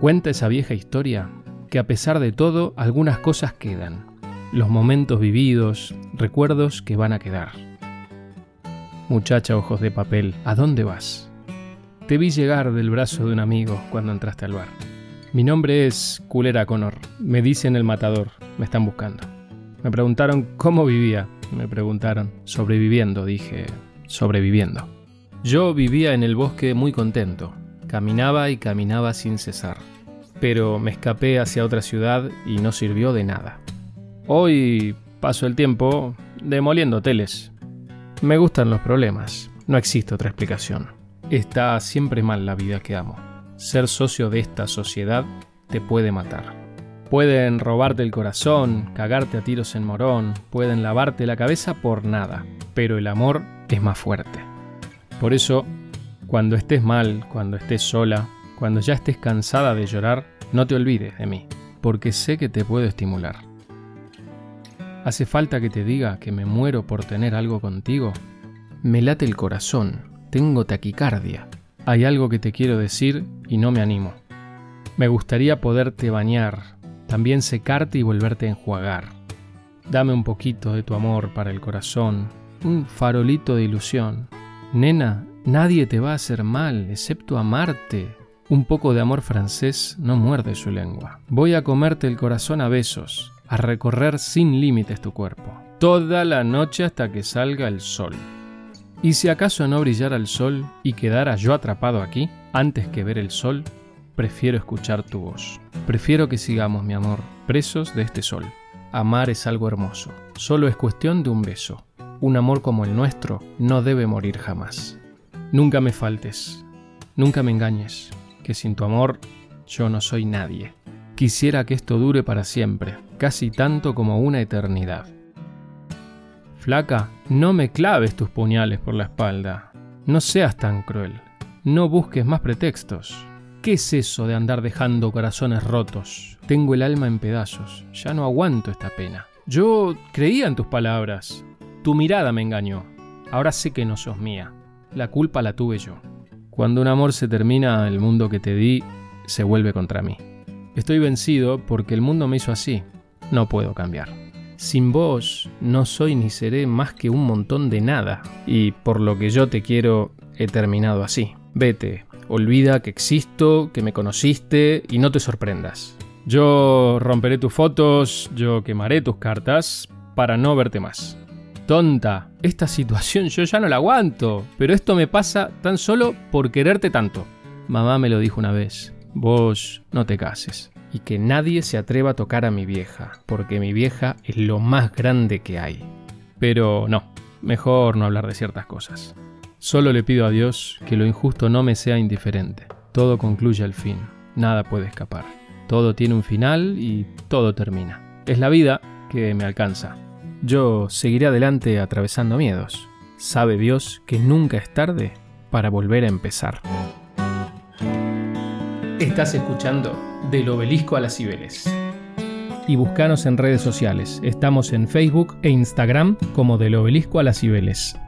Cuenta esa vieja historia que a pesar de todo algunas cosas quedan, los momentos vividos, recuerdos que van a quedar. Muchacha ojos de papel, ¿a dónde vas? Te vi llegar del brazo de un amigo cuando entraste al bar. Mi nombre es Culera Connor. Me dicen el matador. Me están buscando. Me preguntaron cómo vivía. Me preguntaron. Sobreviviendo, dije. Sobreviviendo. Yo vivía en el bosque muy contento. Caminaba y caminaba sin cesar. Pero me escapé hacia otra ciudad y no sirvió de nada. Hoy paso el tiempo demoliendo hoteles. Me gustan los problemas. No existe otra explicación. Está siempre mal la vida que amo. Ser socio de esta sociedad te puede matar. Pueden robarte el corazón, cagarte a tiros en morón, pueden lavarte la cabeza por nada, pero el amor es más fuerte. Por eso, cuando estés mal, cuando estés sola, cuando ya estés cansada de llorar, no te olvides de mí, porque sé que te puedo estimular. ¿Hace falta que te diga que me muero por tener algo contigo? Me late el corazón, tengo taquicardia, hay algo que te quiero decir y no me animo. Me gustaría poderte bañar, también secarte y volverte a enjuagar. Dame un poquito de tu amor para el corazón, un farolito de ilusión. Nena, nadie te va a hacer mal, excepto amarte. Un poco de amor francés no muerde su lengua. Voy a comerte el corazón a besos, a recorrer sin límites tu cuerpo, toda la noche hasta que salga el sol. Y si acaso no brillara el sol y quedara yo atrapado aquí, antes que ver el sol, prefiero escuchar tu voz. Prefiero que sigamos, mi amor, presos de este sol. Amar es algo hermoso, solo es cuestión de un beso. Un amor como el nuestro no debe morir jamás. Nunca me faltes, nunca me engañes, que sin tu amor yo no soy nadie. Quisiera que esto dure para siempre, casi tanto como una eternidad. Flaca, no me claves tus puñales por la espalda. No seas tan cruel. No busques más pretextos. ¿Qué es eso de andar dejando corazones rotos? Tengo el alma en pedazos. Ya no aguanto esta pena. Yo creía en tus palabras. Tu mirada me engañó. Ahora sé que no sos mía. La culpa la tuve yo. Cuando un amor se termina, el mundo que te di se vuelve contra mí. Estoy vencido porque el mundo me hizo así. No puedo cambiar. Sin vos no soy ni seré más que un montón de nada, y por lo que yo te quiero he terminado así. Vete, olvida que existo, que me conociste y no te sorprendas. Yo romperé tus fotos, yo quemaré tus cartas para no verte más. Tonta, esta situación yo ya no la aguanto, pero esto me pasa tan solo por quererte tanto. Mamá me lo dijo una vez, vos no te cases y que nadie se atreva a tocar a mi vieja, porque mi vieja es lo más grande que hay. Pero no, mejor no hablar de ciertas cosas. Solo le pido a Dios que lo injusto no me sea indiferente. Todo concluye al fin, nada puede escapar. Todo tiene un final y todo termina. Es la vida que me alcanza. Yo seguiré adelante atravesando miedos. Sabe Dios que nunca es tarde para volver a empezar. Estás escuchando Del Obelisco a las Cibeles. Y buscanos en redes sociales. Estamos en Facebook e Instagram como Del Obelisco a las Cibeles.